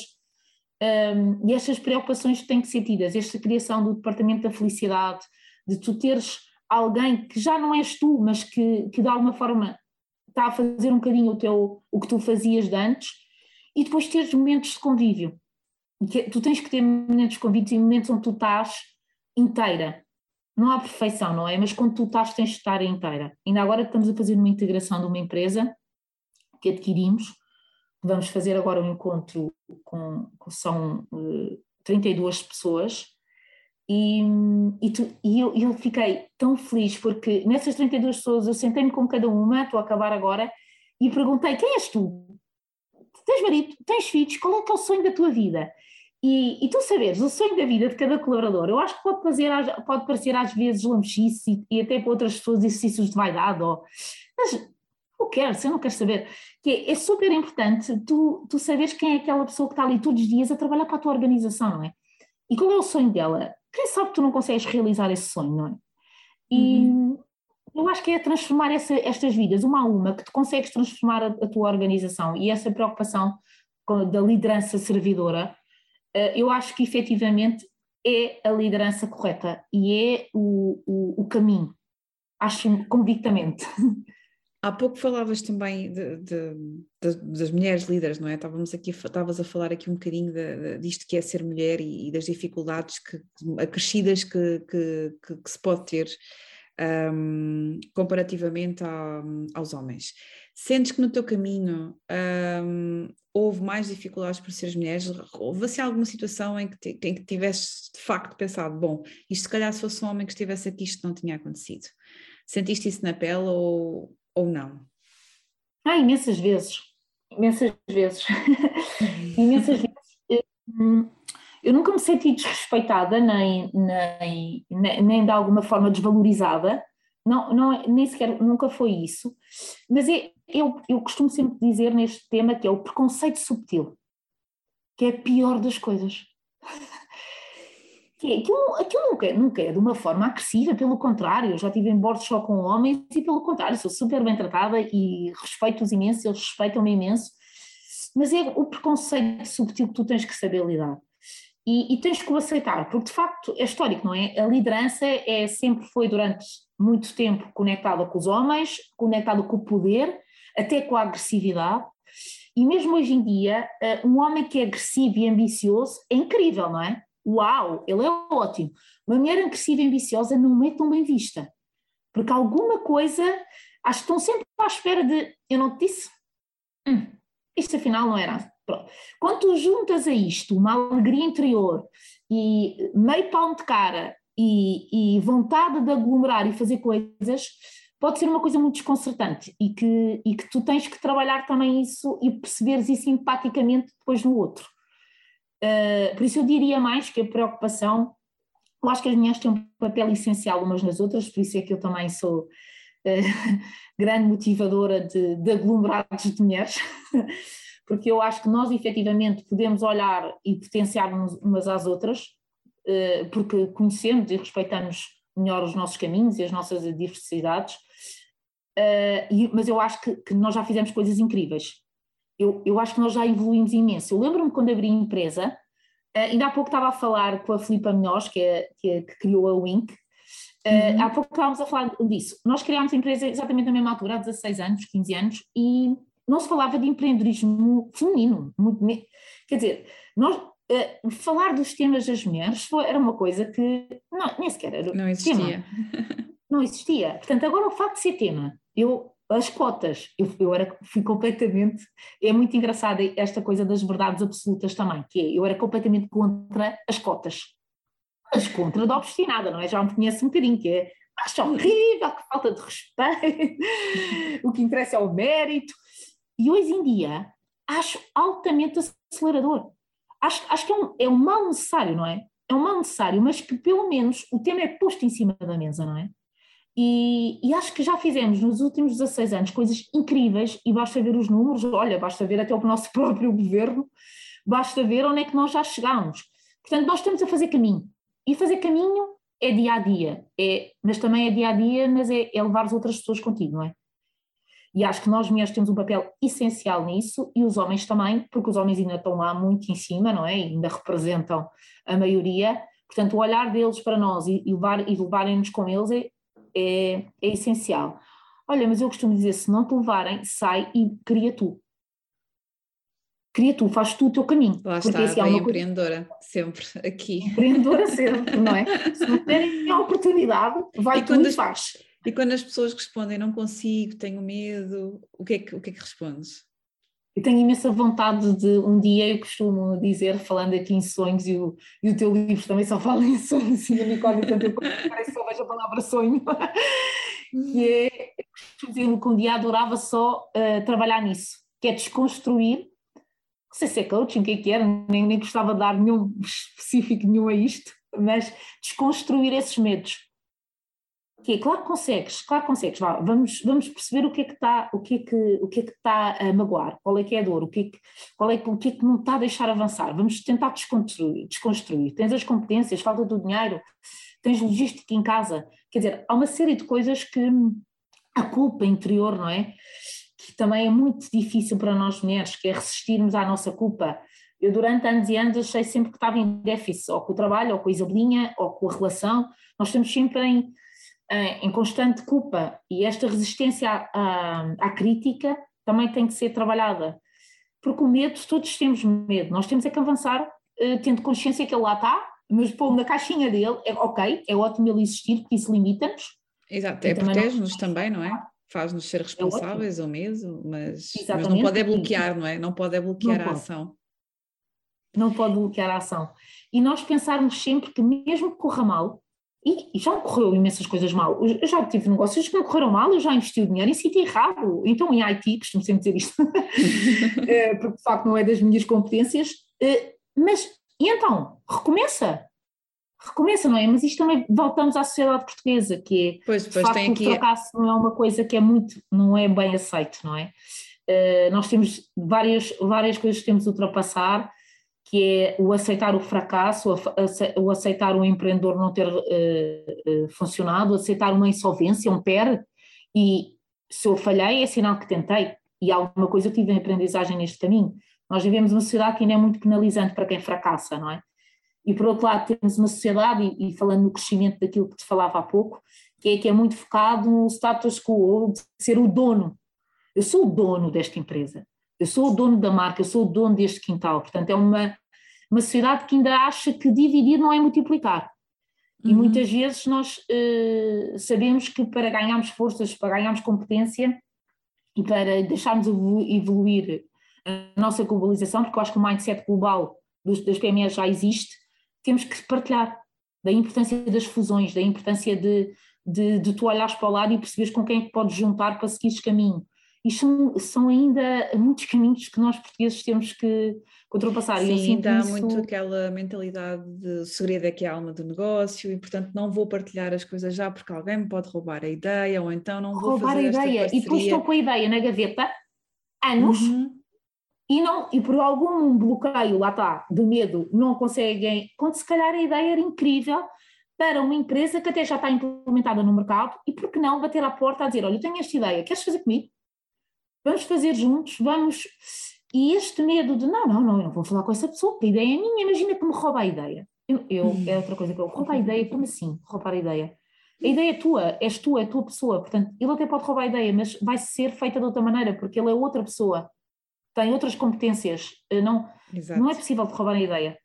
um, e estas preocupações têm que ser tidas, esta criação do Departamento da Felicidade, de tu teres alguém que já não és tu, mas que, que de alguma forma está a fazer um bocadinho o, teu, o que tu fazias de antes, e depois teres momentos de convívio. Que, tu tens que ter momentos de convívio e momentos onde tu estás inteira. Não há perfeição, não é? Mas quando tu estás, tens de estar inteira. Ainda agora estamos a fazer uma integração de uma empresa que adquirimos, Vamos fazer agora um encontro com, com são uh, eh, 32 pessoas e, e, tu, e eu, eu, fiquei tão feliz porque nessas 32 pessoas eu sentei-me com cada uma, estou a acabar agora, e perguntei: quem és tu? Tens marido? Tens filhos? Qual é que é o sonho da tua vida? E, e, tu saberes o sonho da vida de cada colaborador, eu acho que pode, fazer, pode parecer às vezes lamchice e, e até para outras pessoas exercícios de vaidade, ou, mas eu quero, se eu não quero saber, que é, é, super importante tu, tu saberes quem é aquela pessoa que está ali todos os dias a trabalhar para a tua organização, não é? E qual é o sonho dela? Quem sabe que tu não consegues realizar esse sonho, não é? E uhum. eu acho que é transformar essa, estas vidas, uma a uma, que tu consegues transformar a, a tua organização e essa preocupação com, da liderança servidora, eu acho que efetivamente é a liderança correta e é o, o, o caminho, acho convictamente. Há pouco falavas também de, de, de, das mulheres líderes, não é? Estávamos aqui, estavas a falar aqui um bocadinho de, disto que é ser mulher e, e das dificuldades que, acrescidas que, que, que, que se pode ter um, comparativamente a, aos homens. Sentes que no teu caminho um, houve mais dificuldades por seres mulheres? Houve assim alguma situação em que, em que tivesse de facto pensado, bom, isto se calhar se fosse um homem que estivesse aqui isto não tinha acontecido? Sentiste isso na pele ou, ou não? Ah, imensas vezes, imensas vezes, imensas vezes. Hum, eu nunca me senti desrespeitada, nem, nem, nem de alguma forma desvalorizada, não, não, nem sequer, nunca foi isso, mas é, eu, eu costumo sempre dizer neste tema que é o preconceito subtil, que é a pior das coisas que aquilo, aquilo nunca, nunca é de uma forma agressiva, pelo contrário, eu já tive em bordo só com homens e pelo contrário, sou super bem tratada e respeito-os imenso, eles respeitam-me imenso, mas é o preconceito subtil que tu tens que saber lidar. E, e, tens que o aceitar, porque de facto é histórico, não é? A liderança é, sempre foi durante muito tempo conectada com os homens, conectada com o poder, até com a agressividade, e mesmo hoje em dia, eh, um homem que é agressivo e ambicioso é incrível, não é? uau, ele é ótimo. Uma mulher agressiva e ambiciosa não é tão bem vista, porque alguma coisa, acho que estão sempre à espera de, eu não te disse, hum, isto afinal não era. Pronto. Quando tu juntas a isto uma alegria interior e meio palmo de cara e, e vontade de aglomerar e fazer coisas, pode ser uma coisa muito desconcertante e que, e que tu tens que trabalhar também isso e perceberes isso empaticamente depois no outro. Uh, por isso eu diria mais que a preocupação, eu acho que as mulheres têm um papel essencial umas nas outras, por isso é que eu também sou uh, grande motivadora de, de aglomerados de mulheres, porque eu acho que nós efetivamente podemos olhar e potenciar-nos umas às outras, porque conhecemos e respeitamos melhor os nossos caminhos e as nossas diversidades, e, mas eu acho que, que nós já fizemos coisas incríveis eu, eu acho que nós já evoluímos imenso. Eu lembro-me quando abri a empresa, uh, ainda há pouco estava a falar com a Filipa Minhoz, que, é, que, é, que criou a Wink, uh, uhum. há pouco estávamos a falar disso. Nós criámos a empresa exatamente na mesma altura, há 16 anos, 15 anos, e não se falava de empreendedorismo feminino. Muito, quer dizer, nós, uh, falar dos temas das mulheres foi, era uma coisa que não, nem sequer era não existia. Tema. Não existia. Portanto, agora o facto de ser tema, eu, as cotas, eu, eu era, fui completamente, é muito engraçada esta coisa das verdades absolutas também, que é, eu era completamente contra as cotas, mas contra da obstinada, não é? Já me conhece um bocadinho, que é, acho horrível, que falta de respeito, o que interessa é o mérito, e hoje em dia acho altamente acelerador. Acho, acho que é um, é um mal necessário, não é? É um mal necessário, mas que pelo menos o tema é posto em cima da mesa, não é? E, e, acho que já fizemos nos últimos 16 anos coisas incríveis e basta ver os números, olha, basta ver até o nosso próprio governo, basta ver onde é que nós já chegámos. Portanto, nós estamos a fazer caminho. E fazer caminho é dia a dia, é, mas também é dia a dia, mas é, é levar as outras pessoas contigo, não é? E acho que nós mulheres temos um papel essencial nisso e os homens também, porque os homens ainda estão lá muito em cima, não é? E ainda representam a maioria. Portanto, o olhar deles para nós e, e, levar, e levarem-nos com eles é, é, é essencial. Olha, mas eu costumo dizer, se não te levarem, sai e cria tu. Cria tu, faz tu o teu caminho. Lá está, assim, bem empreendedora, coisa... sempre aqui. Empreendedora sempre, não é? Se não terem a oportunidade, vai e tu e faz. E quando as pessoas respondem não consigo, tenho medo, o que é que, o que, é que respondes? Eu tenho imensa vontade de um dia, eu costumo dizer, falando aqui em sonhos, e o, e o teu livro também só fala em sonhos, e a Nicole, tanto eu parece só vejo a palavra sonho, que é, eu costumo dizer que um dia adorava só uh, trabalhar nisso, que é desconstruir, não sei se é coaching, o que é que era, nem, nem gostava de dar nenhum específico nenhum a isto, mas desconstruir esses medos que é, claro que consegues, claro que consegues, Vá, vamos, vamos perceber o que é que está, o que é que, o que é que está a magoar, qual é que é a dor, o que é que, qual é, o que é que não está a deixar avançar, vamos tentar desconstruir, desconstruir, tens as competências, falta do dinheiro, tens logística em casa, quer dizer, há uma série de coisas que a culpa interior, não é? Que também é muito difícil para nós mulheres, que é resistirmos à nossa culpa, eu durante anos e anos achei sempre que estava em déficit, ou com o trabalho, ou com a Isabelinha, ou com a relação, nós estamos sempre em em constante culpa e esta resistência à, à, à, crítica também tem que ser trabalhada. Porque o medo, todos temos medo, nós temos é que avançar uh, tendo consciência que ele lá está, mas pôr na caixinha dele, é ok, é ótimo ele existir, porque isso limita-nos. Exato, é protege-nos também, não é? Faz-nos ser é responsáveis é ao medo, mas, mas, não pode é bloquear, não é? Não pode é bloquear não a pode. ação. Não pode bloquear a ação. E nós pensarmos sempre que mesmo que corra mal, e, já me correu imensas coisas mal. Eu já tive negócios que me correram mal, eu já investi o dinheiro em sítio errado. Então, em IT, costumo sempre dizer isto, eh, porque de facto não é das minhas competências. Eh, mas, e então? Recomeça. Recomeça, não é? Mas isto também voltamos à sociedade portuguesa, que é. Pois, pois facto, tem aqui. O fracasso não é uma coisa que é muito, não é bem aceito, não é? Uh, nós temos várias, várias coisas que temos de ultrapassar que é o aceitar o fracasso, o aceitar o empreendedor não ter uh, funcionado, aceitar uma insolvência, um PER, e se eu falhei é sinal que tentei, e alguma coisa eu tive em aprendizagem neste caminho. Nós vivemos uma sociedade que ainda é muito penalizante para quem fracassa, não é? E por outro lado temos uma sociedade, e, falando no crescimento daquilo que te falava há pouco, que é, que é muito focado no status quo, de ser o dono. Eu sou o dono desta empresa, eu sou o dono da marca, eu sou o dono deste quintal. Portanto, é uma, uma sociedade que ainda acha que dividir não é multiplicar. E uhum. muitas vezes nós uh, sabemos que para ganharmos forças, para ganharmos competência e para deixarmos evoluir a nossa globalização, porque eu acho que o mindset global dos, das PMEs já existe, temos que partilhar da importância das fusões, da importância de, de, de tu olhares para o lado e perceberes com quem é que podes juntar para seguires caminho. Isto são, são ainda muitos caminhos que nós portugueses temos que ultrapassar. Sim, e ainda há isso... muito aquela mentalidade de segredo é que é a alma do negócio e, portanto, não vou partilhar as coisas já porque alguém me pode roubar a ideia ou então não vou roubar fazer a ideia. E depois estou com a ideia na gaveta anos uhum. e, não, e por algum bloqueio, lá está, de medo, não conseguem, quando se calhar a ideia era incrível para uma empresa que até já está implementada no mercado e por que não bater à porta a dizer, olha, eu tenho esta ideia, queres fazer comigo? Vamos fazer juntos, vamos. E este medo de não, não, não, eu não vou falar com essa pessoa, porque a ideia é minha, imagina que me rouba a ideia. Eu, eu hum. é outra coisa que eu roubo a ideia, como assim? Roubar a ideia. A ideia é tua, és tu, é a tua pessoa, portanto, ele até pode roubar a ideia, mas vai ser feita de outra maneira, porque ele é outra pessoa, tem outras competências, eh, não, não é possível de roubar a ideia.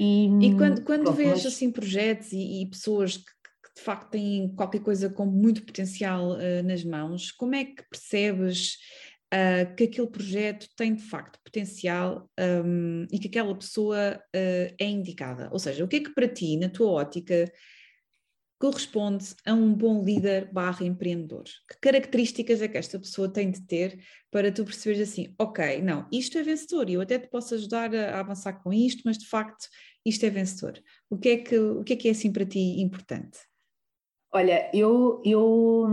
E, e quando, quando pronto, vês mas... assim projetos e, e pessoas que, de facto têm qualquer coisa com muito potencial uh, nas mãos, como é que percebes uh, que aquele projeto tem de facto potencial um, e que aquela pessoa uh, é indicada? Ou seja, o que é que para ti, na tua ótica, corresponde a um bom líder barra empreendedor? Que características é que esta pessoa tem de ter para tu perceberes assim, ok, não, isto é vencedor e eu até te posso ajudar a, a, avançar com isto, mas de facto isto é vencedor. O que é que, o que, é, que é assim para ti importante? Olha, eu, eu,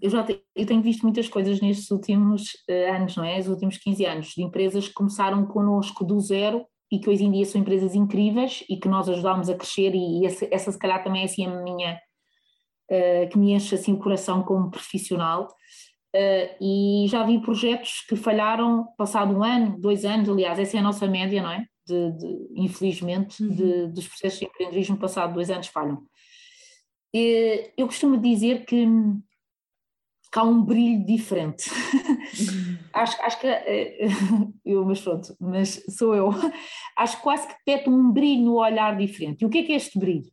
eu já te, eu tenho visto muitas coisas nestes últimos uh, anos, não é? Os últimos 15 anos, de empresas que começaram connosco do zero e que hoje em dia são empresas incríveis e que nós ajudámos a crescer e essa, essa se calhar também é assim a minha, uh, que me enche assim o coração como profissional uh, e já vi projetos que falharam passado um ano, dois anos, aliás essa é a nossa média, não é? De, de infelizmente, uhum. de, dos processos de empreendedorismo passado dois anos falham. E, eu costumo dizer que que há um brilho diferente. acho, acho que eh, eu, mas pronto, mas sou eu. Acho quase que detecto um brilho no olhar diferente. E o que é que é este brilho?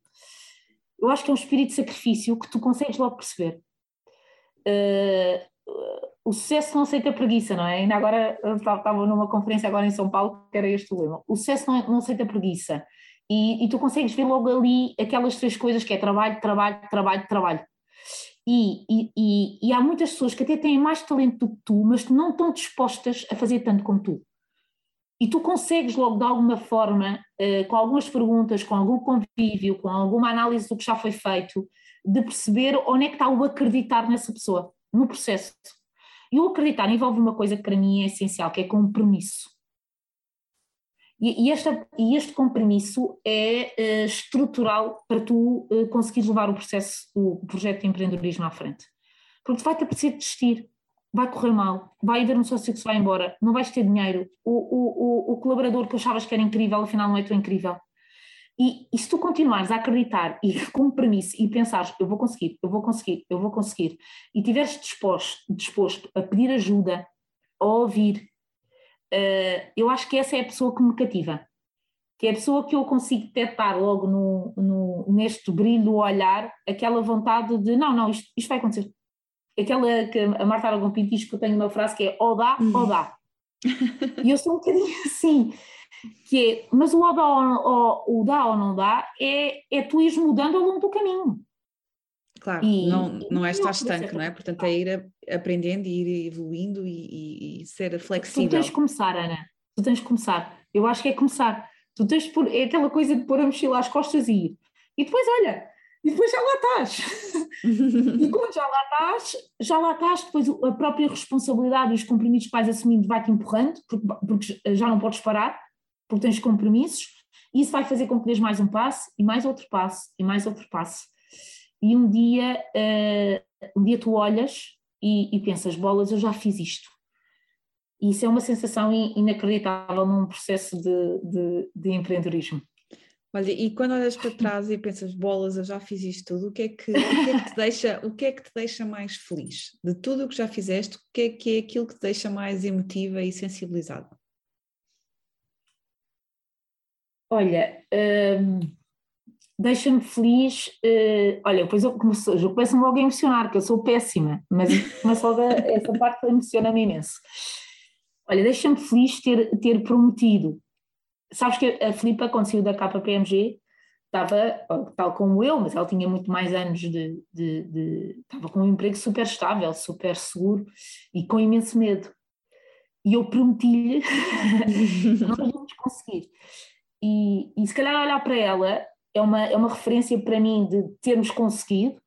Eu acho que é um espírito de sacrifício que tu consegues logo perceber. Uh, o sucesso não aceita preguiça, não é? Ainda agora estava numa conferência agora em São Paulo que era este o lema. O sucesso não, não aceita preguiça. E, e tu consegues ver logo ali aquelas três coisas que é trabalho, trabalho, trabalho, trabalho. E, e, e, há muitas pessoas que até têm mais talento do que tu, mas não estão dispostas a fazer tanto como tu. E tu consegues logo, de alguma forma, uh, com algumas perguntas, com algum convívio, com alguma análise do que já foi feito, de perceber onde é que está o acreditar nessa pessoa, no processo. E o acreditar envolve uma coisa que para mim é essencial, que é compromisso. E, e, esta, e este compromisso é uh, estrutural para tu uh, conseguires levar o processo, o projeto de empreendedorismo à frente. Porque vai-te apetecer desistir, vai correr mal, vai haver um sócio que se vai embora, não vais ter dinheiro, o, o, o, colaborador que achavas que era incrível, afinal não é tão incrível. E, e, se tu continuares a acreditar e com compromisso e pensares, eu vou conseguir, eu vou conseguir, eu vou conseguir, e estiveres disposto, disposto a pedir ajuda, a ouvir, uh, eu acho que essa é a pessoa que me cativa, que é a pessoa que eu consigo detectar logo no, no, neste brilho do olhar, aquela vontade de não, não, isto, isto vai acontecer. Aquela que a Marta Aragão Pinto diz que eu tenho uma frase que é ou dá ou uhum. dá. e eu sou um bocadinho assim, que é, mas o ou dá ou, o dá ou não dá é, é tu ires mudando ao longo do caminho. Claro, e, não, não é estar estanque, não é? Portanto, é ir aprendendo e ir evoluindo e, e, e ser flexível. Tu tens de começar, Ana, tu tens de começar. Eu acho que é começar. Tu tens de pôr, é aquela coisa de pôr a mochila às costas e ir. E depois, olha, e depois já lá estás. e quando já lá estás, já lá estás, depois a própria responsabilidade e os compromissos que vais assumindo vai-te empurrando, porque, porque já não podes parar, porque tens compromissos, e isso vai fazer com que dês mais um passo, e mais outro passo, e mais outro passo e um dia, uh, um dia tu olhas e, e, pensas, bolas, eu já fiz isto. E isso é uma sensação inacreditável num processo de, de, de empreendedorismo. Olha, e quando olhas para trás e pensas, bolas, eu já fiz isto tudo, o que é que, o que, é que te deixa, o que é que te deixa mais feliz? De tudo o que já fizeste, o que é que é aquilo que te deixa mais emotiva e sensibilizada? Olha, hum, deixa-me feliz. Uh, olha, depois eu começo, eu começo-me logo a emocionar, que eu sou péssima, mas começo logo a, essa parte emociona-me imenso. Olha, deixa-me feliz ter, ter prometido. Sabes que a Filipa, quando saiu da KPMG, estava, tal como eu, mas ela tinha muito mais anos de, de, de, estava com um emprego super estável, super seguro e com imenso medo. E eu prometi-lhe, nós vamos conseguir. E, e se calhar olhar para ela é uma, é uma referência para mim de termos conseguido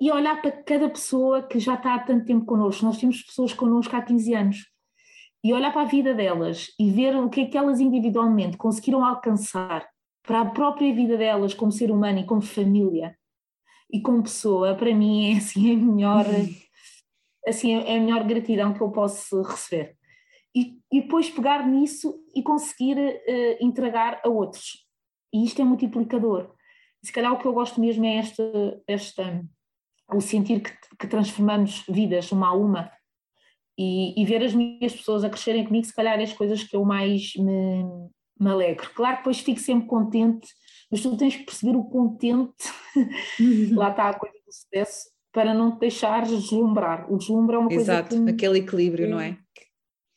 e olhar para cada pessoa que já está há tanto tempo connosco. Nós temos pessoas connosco há 15 anos e olhar para a vida delas e ver o que é que elas individualmente conseguiram alcançar para a própria vida delas como ser humano e como família e como pessoa, para mim é assim a melhor, assim, é a melhor gratidão que eu posso receber. E, e depois pegar nisso e conseguir uh, entregar a outros e isto é multiplicador. se calhar o que eu gosto mesmo é este, este o sentir que, que transformamos vidas uma a uma e, e, ver as minhas pessoas a crescerem comigo, se calhar é as coisas que eu mais me, me alegro. Claro que depois fico sempre contente, mas tu tens que perceber o contente, lá está a coisa do sucesso, para não te deixar deslumbrar. O deslumbre é uma Exato, coisa que, aquele equilíbrio, que, não é?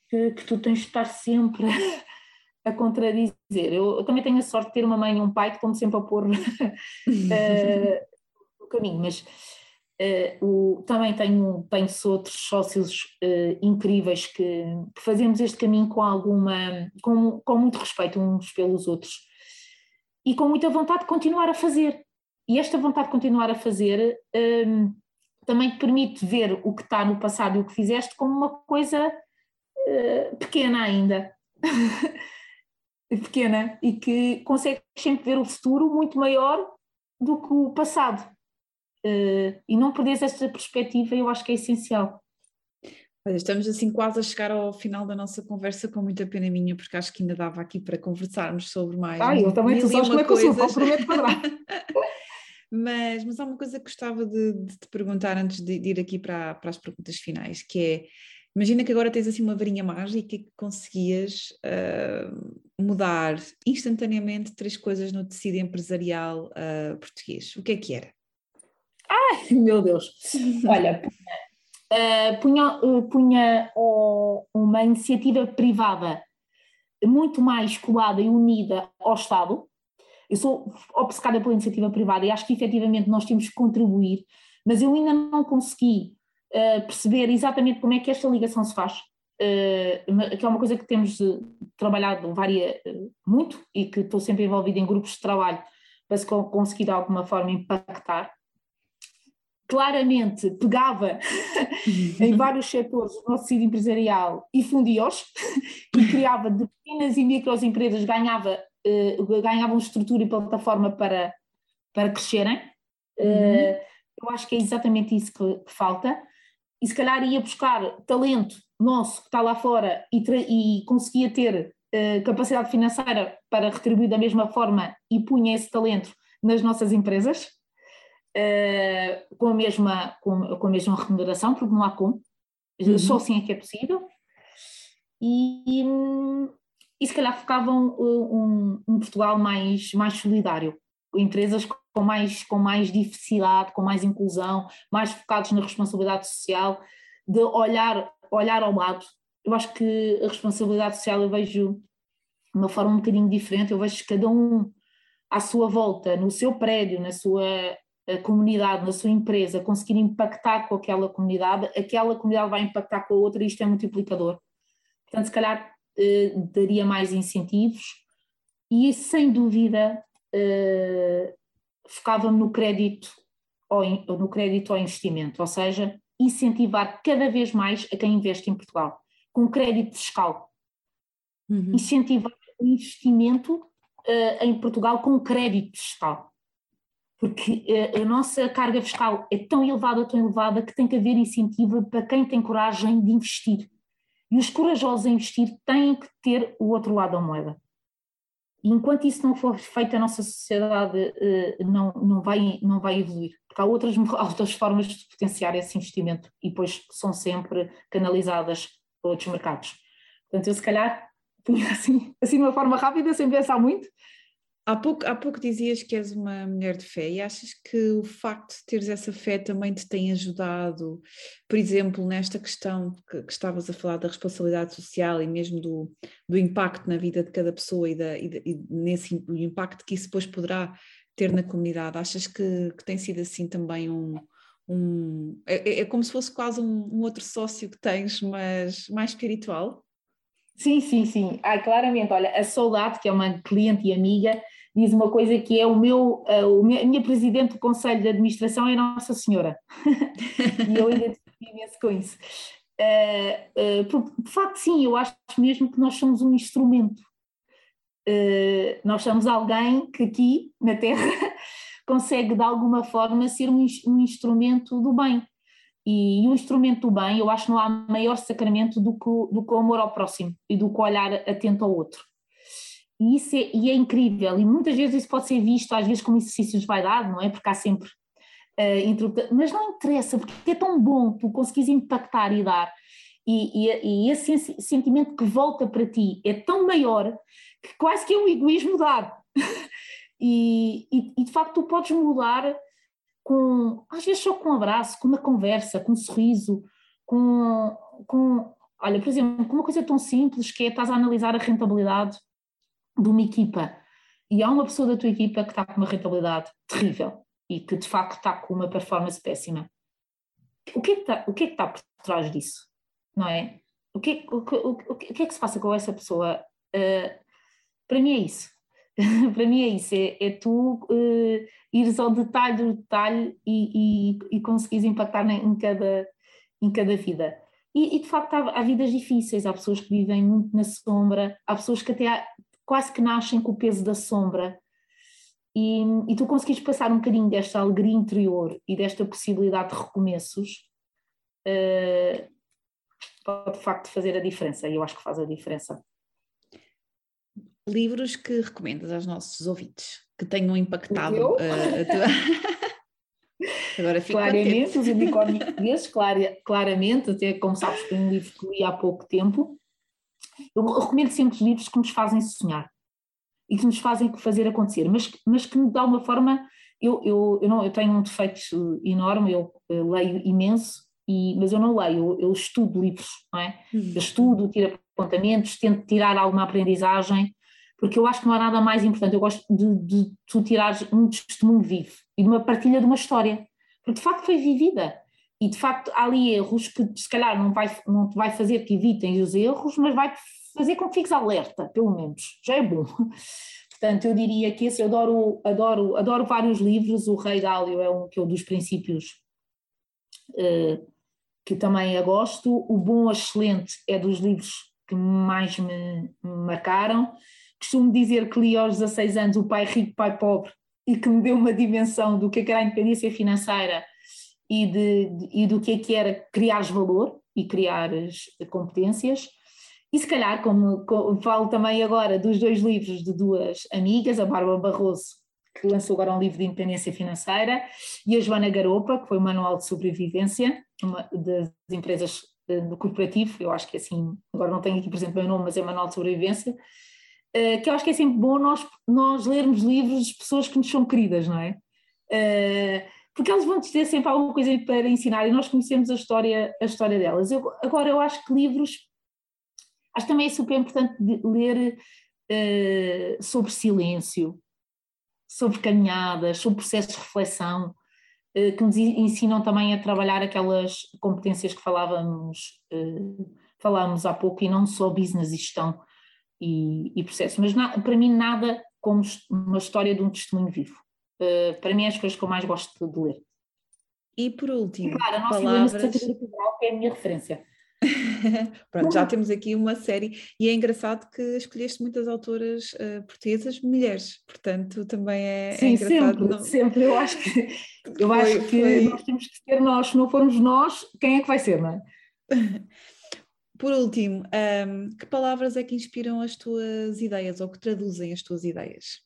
Que, que, tu tens de estar sempre a contradizer. Eu, eu, também tenho a sorte de ter uma mãe e um pai que estão sempre a pôr uh, no caminho, mas uh, o, também tenho, tenho outros sócios uh, incríveis que, que, fazemos este caminho com alguma, com, com muito respeito uns pelos outros e com muita vontade de continuar a fazer. E esta vontade de continuar a fazer um, também te permite ver o que está no passado e o que fizeste como uma coisa uh, pequena ainda. pequena e que consegues sempre ver o futuro muito maior do que o passado. Uh, e não perderes esta perspectiva, eu acho que é essencial. Estamos assim quase a chegar ao final da nossa conversa com muita pena minha, porque acho que ainda dava aqui para conversarmos sobre mais. Ah, eu também, tu sabes como é que eu sou, prometo mas, mas há uma coisa que gostava de, de te perguntar antes de, de ir aqui para, para as perguntas finais, que é, imagina que agora tens assim uma varinha mágica que conseguias uh, mudar instantaneamente três coisas no tecido empresarial uh, português. O que é que era? Ai, meu Deus! Olha, uh, punha, uh, punha uma iniciativa privada muito mais colada e unida ao Estado. Eu sou obcecada pela iniciativa privada e acho que efetivamente nós temos que contribuir, mas eu ainda não consegui uh, perceber exatamente como é que esta ligação se faz. Uh, que é uma coisa que temos trabalhado varia muito e que estou sempre envolvida em grupos de trabalho para se conseguir de alguma forma impactar claramente pegava em vários setores do nosso tecido empresarial e fundia-os e criava de pequenas e microempresas, ganhava, uh, ganhavam estrutura e plataforma para, para crescerem. Uhum. Uh, eu acho que é exatamente isso que, que, falta. E se calhar ia buscar talento nosso que está lá fora e, e conseguia ter uh, capacidade financeira para retribuir da mesma forma e punha esse talento nas nossas empresas uh, com, a mesma, com, com, a mesma remuneração, porque não há como, uhum. só assim é que é possível. E, e se calhar focavam um, um, Portugal mais, mais solidário, empresas com mais, com mais diversidade, com mais inclusão, mais focados na responsabilidade social, de olhar, olhar ao lado. Eu acho que a responsabilidade social eu vejo de uma forma um bocadinho diferente, eu vejo cada um à sua volta, no seu prédio, na sua a comunidade na sua empresa conseguir impactar com aquela comunidade, aquela comunidade vai impactar com a outra e isto é multiplicador. Portanto, se calhar eh, daria mais incentivos e sem dúvida eh, focava-me no crédito ou no crédito ao investimento, ou seja, incentivar cada vez mais a quem investe em Portugal, com crédito fiscal. Uhum. Incentivar o investimento uh, em Portugal com crédito fiscal porque a nossa carga fiscal é tão elevada, tão elevada, que tem que haver incentivo para quem tem coragem de investir. E os corajosos a investir têm que ter o outro lado da moeda. Enquanto isso não for feito, a nossa sociedade uh, não, não, vai, não vai evoluir, porque há outras, outras formas de potenciar esse investimento e depois são sempre canalizadas para outros mercados. Portanto, eu se calhar assim, assim de uma forma rápida, sem pensar muito, Há pouco, há pouco dizias que és uma mulher de fé e achas que o facto de teres essa fé também te tem ajudado, por exemplo, nesta questão que, que estavas a falar da responsabilidade social e mesmo do, do impacto na vida de cada pessoa e, da, e, e nesse o impacto que isso depois poderá ter na comunidade? Achas que, que tem sido assim também um. um é, é como se fosse quase um, um outro sócio que tens, mas mais espiritual? Sim, sim, sim. Ah, claramente, olha, a Soldado, que é uma cliente e amiga, diz uma coisa que é o meu, a, a minha presidente do Conselho de Administração é Nossa Senhora. e eu identifico imenso com isso. Uh, uh, porque, de facto, sim, eu acho mesmo que nós somos um instrumento. Uh, nós somos alguém que aqui, na Terra, consegue de alguma forma ser um, um instrumento do bem. E, e, o instrumento do bem, eu acho que não há maior sacramento do que, do que o amor ao próximo e do que o olhar atento ao outro. E isso é, e é incrível, e muitas vezes isso pode ser visto, às vezes, como exercícios de vaidade, não é? Porque há sempre. Uh, mas não interessa, porque é tão bom tu conseguires impactar e dar. e, e, e esse sentimento que volta para ti é tão maior que quase que é um egoísmo dado. e, e, e, de facto tu podes mudar com, às vezes só com um abraço, com uma conversa, com um sorriso, com, com olha, por exemplo, com uma coisa tão simples que é estás a analisar a rentabilidade de uma equipa e há uma pessoa da tua equipa que está com uma rentabilidade terrível e que de facto está com uma performance péssima. O que é que está, o que é que está por trás disso? Não é? O que, o, o, o, que é que se passa com essa pessoa? Uh, para mim é isso. para mim é isso, é, é tu uh, ires ao detalhe do detalhe e, e, e conseguires impactar em cada, em cada vida. E, e de facto há, há, vidas difíceis, há pessoas que vivem muito na sombra, há pessoas que até há, quase que nascem com o peso da sombra. E, e tu conseguires passar um bocadinho desta alegria interior e desta possibilidade de recomeços, uh, pode de facto fazer a diferença, e eu acho que faz a diferença. Livros que recomendas aos nossos ouvintes que tenham impactado uh, a tua. Agora fico Claramente, os unicórnios claramente, até como sabes, foi um livro que li há pouco tempo. Eu recomendo sempre os livros que nos fazem sonhar e que nos fazem fazer acontecer, mas, mas que de alguma forma eu, eu, eu, não, eu tenho um defeito enorme, eu, eu leio imenso, e, mas eu não leio, eu, eu estudo livros, não é? Uhum. Eu estudo, tiro apontamentos, tento tirar alguma aprendizagem, porque eu acho que não há nada mais importante. Eu gosto de, de tu tirares um testemunho vivo e de uma partilha de uma história, porque de facto foi vivida. E de facto há ali erros que se calhar não, vai, não te vai fazer que evitem os erros, mas vai fazer com que fiques alerta, pelo menos. Já é bom. Portanto, eu diria que esse, eu adoro, adoro, adoro vários livros, o Rei Dálio é um que é um dos princípios uh, que também eu gosto, o Bom Excelente é dos livros que mais me marcaram, costumo dizer que li aos 16 anos o Pai Rico, Pai Pobre e que me deu uma dimensão do que é era a independência financeira e, de, de, e do que é que era criar valor e criar competências. E se calhar, como, como, falo também agora dos dois livros de duas amigas, a Bárbara Barroso, que lançou agora um livro de independência financeira, e a Joana Garopa, que foi o Manual de Sobrevivência uma das empresas eh, do corporativo, eu acho que assim, agora não tenho aqui exemplo o meu nome, mas é Manual de Sobrevivência, que eu acho que é sempre bom nós, nós lermos livros de pessoas que nos são queridas, não é? Eh, porque elas vão ter sempre alguma coisa para ensinar e nós conhecemos a história, a história delas. Eu, agora, eu acho que livros, acho que também é super importante ler uh, sobre silêncio, sobre caminhadas, sobre processos de reflexão, uh, que nos ensinam também a trabalhar aquelas competências que falávamos, uh, falávamos há pouco, e não só business e gestão, e, e processos. Mas na, para mim, nada como uma história de um testemunho vivo. Uh, para mim, é as coisas que eu mais gosto de ler. E por último, e, claro, a nossa palavras... que é a minha referência. Pronto, já temos aqui uma série e é engraçado que escolheste muitas autoras uh, portuguesas, mulheres, portanto também é, é Sim, é engraçado. Sempre, não... sempre, eu acho que, eu foi, acho que foi... nós temos que ser nós, se não formos nós, quem é que vai ser, não é? Por último, um, que palavras é que inspiram as tuas ideias ou que traduzem as tuas ideias?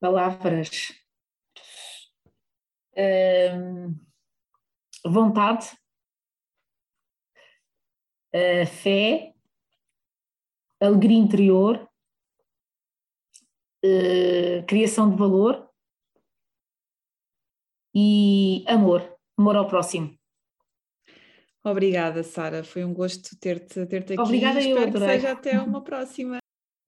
Palavras. Um, vontade, uh, fé, alegria interior, uh, criação de valor e amor, amor ao próximo. Obrigada, Sara. Foi um gosto ter-te ter aqui. Obrigada, Espero eu que seja até uma próxima.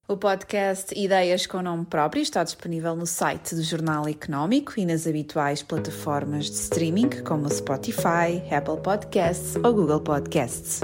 O podcast Ideias com Nome Próprio está disponível no site do Jornal Económico e nas habituais plataformas de streaming como Spotify, Apple Podcasts ou Google Podcasts.